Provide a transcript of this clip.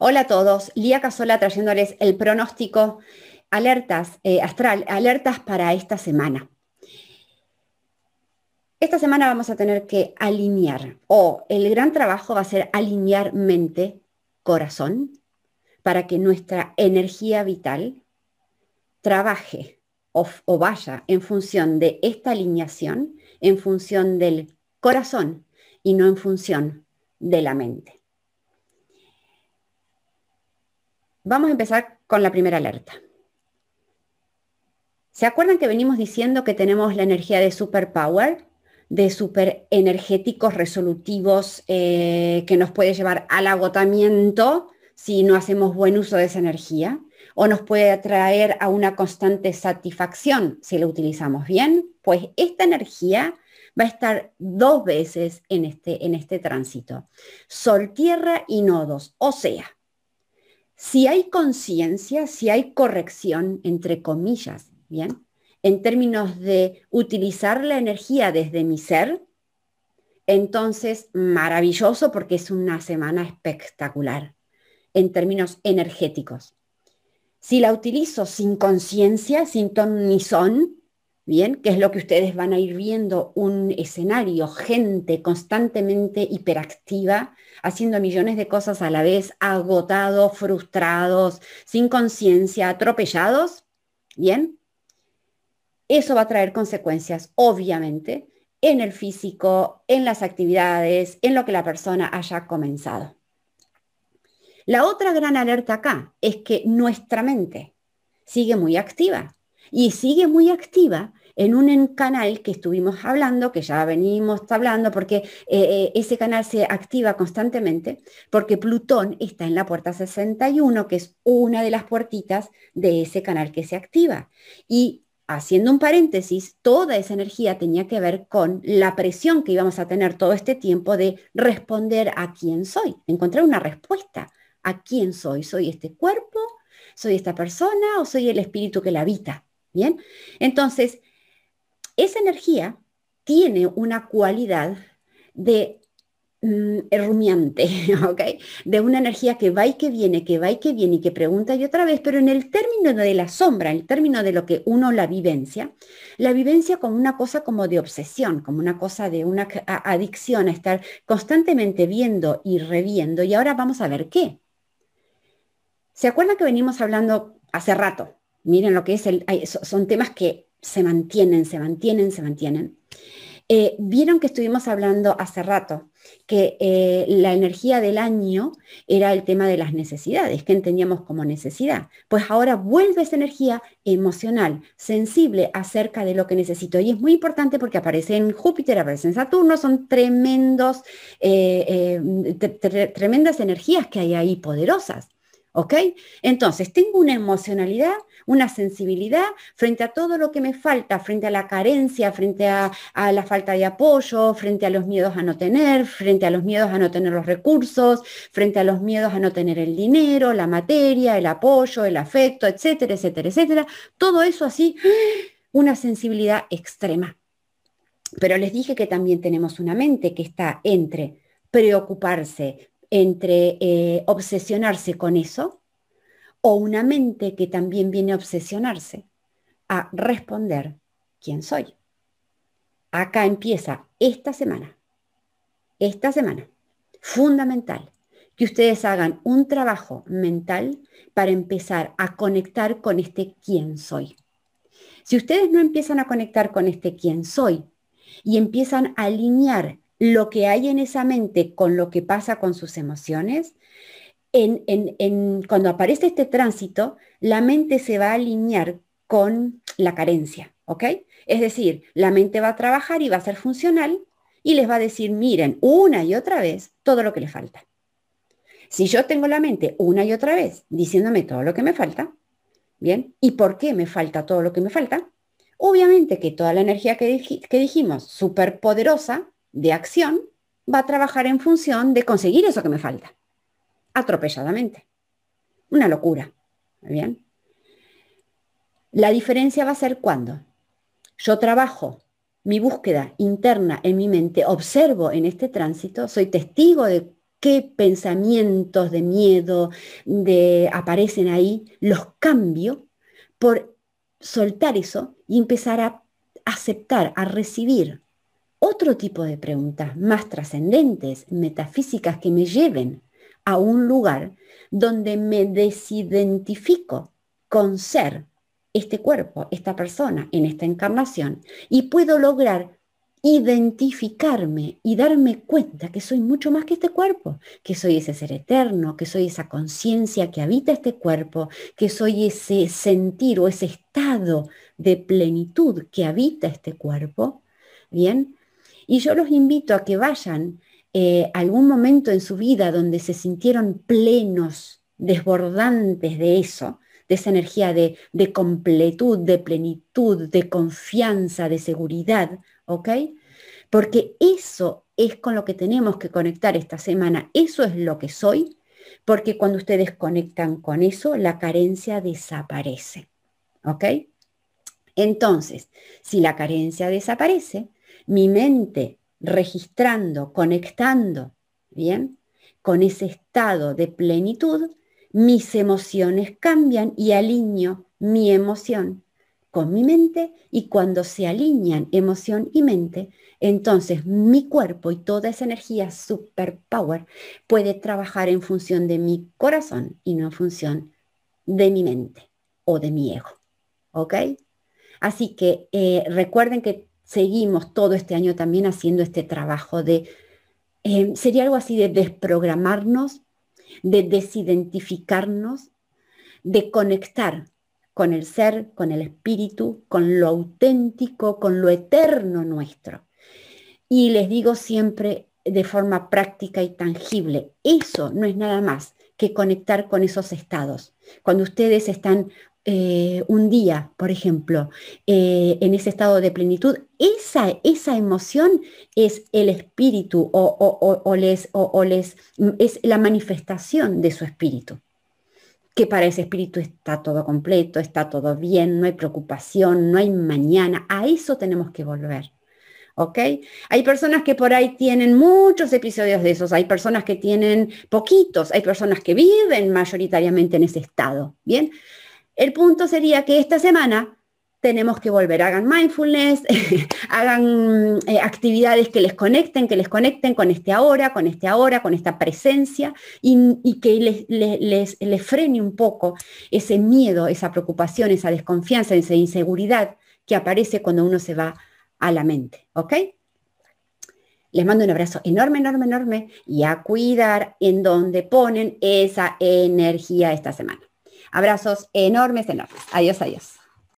Hola a todos, Lía Casola trayéndoles el pronóstico, alertas eh, astral, alertas para esta semana. Esta semana vamos a tener que alinear, o el gran trabajo va a ser alinear mente, corazón, para que nuestra energía vital trabaje o, o vaya en función de esta alineación, en función del corazón y no en función de la mente. Vamos a empezar con la primera alerta. ¿Se acuerdan que venimos diciendo que tenemos la energía de superpower, de super energéticos resolutivos eh, que nos puede llevar al agotamiento si no hacemos buen uso de esa energía? ¿O nos puede atraer a una constante satisfacción si la utilizamos bien? Pues esta energía va a estar dos veces en este, en este tránsito. Sol, tierra y nodos. O sea, si hay conciencia, si hay corrección, entre comillas, ¿bien? En términos de utilizar la energía desde mi ser, entonces maravilloso porque es una semana espectacular en términos energéticos. Si la utilizo sin conciencia, sin ton ni son, bien, que es lo que ustedes van a ir viendo, un escenario, gente constantemente hiperactiva, haciendo millones de cosas a la vez, agotados, frustrados, sin conciencia, atropellados, ¿bien? Eso va a traer consecuencias, obviamente, en el físico, en las actividades, en lo que la persona haya comenzado. La otra gran alerta acá es que nuestra mente sigue muy activa y sigue muy activa en un canal que estuvimos hablando, que ya venimos hablando, porque eh, eh, ese canal se activa constantemente, porque Plutón está en la puerta 61, que es una de las puertitas de ese canal que se activa. Y haciendo un paréntesis, toda esa energía tenía que ver con la presión que íbamos a tener todo este tiempo de responder a quién soy, encontrar una respuesta a quién soy. ¿Soy este cuerpo? ¿Soy esta persona o soy el espíritu que la habita? Bien, entonces esa energía tiene una cualidad de mm, rumiante. De una energía que va y que viene, que va y que viene y que pregunta y otra vez, pero en el término de la sombra, en el término de lo que uno la vivencia, la vivencia como una cosa como de obsesión, como una cosa de una adicción a estar constantemente viendo y reviendo. Y ahora vamos a ver qué. ¿Se acuerdan que venimos hablando hace rato? Miren lo que es el, son temas que se mantienen, se mantienen, se mantienen. Eh, vieron que estuvimos hablando hace rato que eh, la energía del año era el tema de las necesidades, que entendíamos como necesidad. Pues ahora vuelve esa energía emocional, sensible acerca de lo que necesito. Y es muy importante porque aparece en Júpiter, aparece en Saturno, son tremendos, eh, tremendas energías que hay ahí poderosas. ¿Ok? Entonces, tengo una emocionalidad, una sensibilidad frente a todo lo que me falta, frente a la carencia, frente a, la falta de apoyo, frente a los miedos a no tener, frente a los miedos a no tener los recursos, frente a los miedos a no tener el dinero, la materia, el apoyo, el afecto, etcétera, etcétera, etcétera. Todo eso así, una sensibilidad extrema. Pero les dije que también tenemos una mente que está entre preocuparse, entre eh, obsesionarse con eso o una mente que también viene a obsesionarse a responder quién soy. Acá empieza esta semana, esta semana, fundamental, que ustedes hagan un trabajo mental para empezar a conectar con este quién soy. Si ustedes no empiezan a conectar con este quién soy y empiezan a alinear lo que hay en esa mente con lo que pasa con sus emociones, en, cuando aparece este tránsito, la mente se va a alinear con la carencia, ¿ok? Es decir, la mente va a trabajar y va a ser funcional y les va a decir, miren, una y otra vez todo lo que le falta. Si yo tengo la mente una y otra vez diciéndome todo lo que me falta, ¿bien? ¿Y por qué me falta todo lo que me falta? Obviamente que toda la energía que, que dijimos, súper poderosa, de acción va a trabajar en función de conseguir eso que me falta, atropelladamente. Una locura. ¿Bien? La diferencia va a ser cuando yo trabajo mi búsqueda interna en mi mente, observo en este tránsito, soy testigo de qué pensamientos de miedo de, aparecen ahí, los cambio por soltar eso y empezar a aceptar, a recibir otro tipo de preguntas más trascendentes, metafísicas, que me lleven a un lugar donde me desidentifico con ser este cuerpo, esta persona en esta encarnación y puedo lograr identificarme y darme cuenta que soy mucho más que este cuerpo, que soy ese ser eterno, que soy esa conciencia que habita este cuerpo, que soy ese sentir o ese estado de plenitud que habita este cuerpo. Bien, y yo los invito a que vayan eh, algún momento en su vida donde se sintieron plenos, desbordantes de eso, de esa energía de, de completud, de plenitud, de confianza, de seguridad, ¿ok? Porque eso es con lo que tenemos que conectar esta semana, eso es lo que soy, porque cuando ustedes conectan con eso, la carencia desaparece, ¿ok? Entonces, si la carencia desaparece, mi mente registrando, conectando, ¿bien? Con ese estado de plenitud, mis emociones cambian y alineo mi emoción con mi mente y cuando se alinean emoción y mente, entonces mi cuerpo y toda esa energía superpower puede trabajar en función de mi corazón y no en función de mi mente o de mi ego. ¿Ok? Así que eh, recuerden que seguimos todo este año también haciendo este trabajo de, eh, sería algo así de desprogramarnos de desidentificarnos, de conectar con el ser, con el espíritu, con lo auténtico, con lo eterno nuestro. Y les digo siempre de forma práctica y tangible, eso no es nada más que conectar con esos estados. Cuando ustedes están eh, un día, por ejemplo, eh, en ese estado de plenitud, esa, esa emoción es el espíritu o, les, o, les, es la manifestación de su espíritu. Que para ese espíritu está todo completo, está todo bien, no hay preocupación, no hay mañana. A eso tenemos que volver. ¿ok? Hay personas que por ahí tienen muchos episodios de esos, hay personas que tienen poquitos, hay personas que viven mayoritariamente en ese estado, ¿bien? El punto sería que esta semana tenemos que volver, hagan mindfulness, hagan eh, actividades que les conecten, que les conecten con este ahora, con este ahora, con esta presencia y, que les, les, frene un poco ese miedo, esa preocupación, esa desconfianza, esa inseguridad que aparece cuando uno se va a la mente, ¿ok? Les mando un abrazo enorme, enorme, enorme y a cuidar en donde ponen esa energía esta semana. Abrazos enormes, enormes. Adiós, adiós.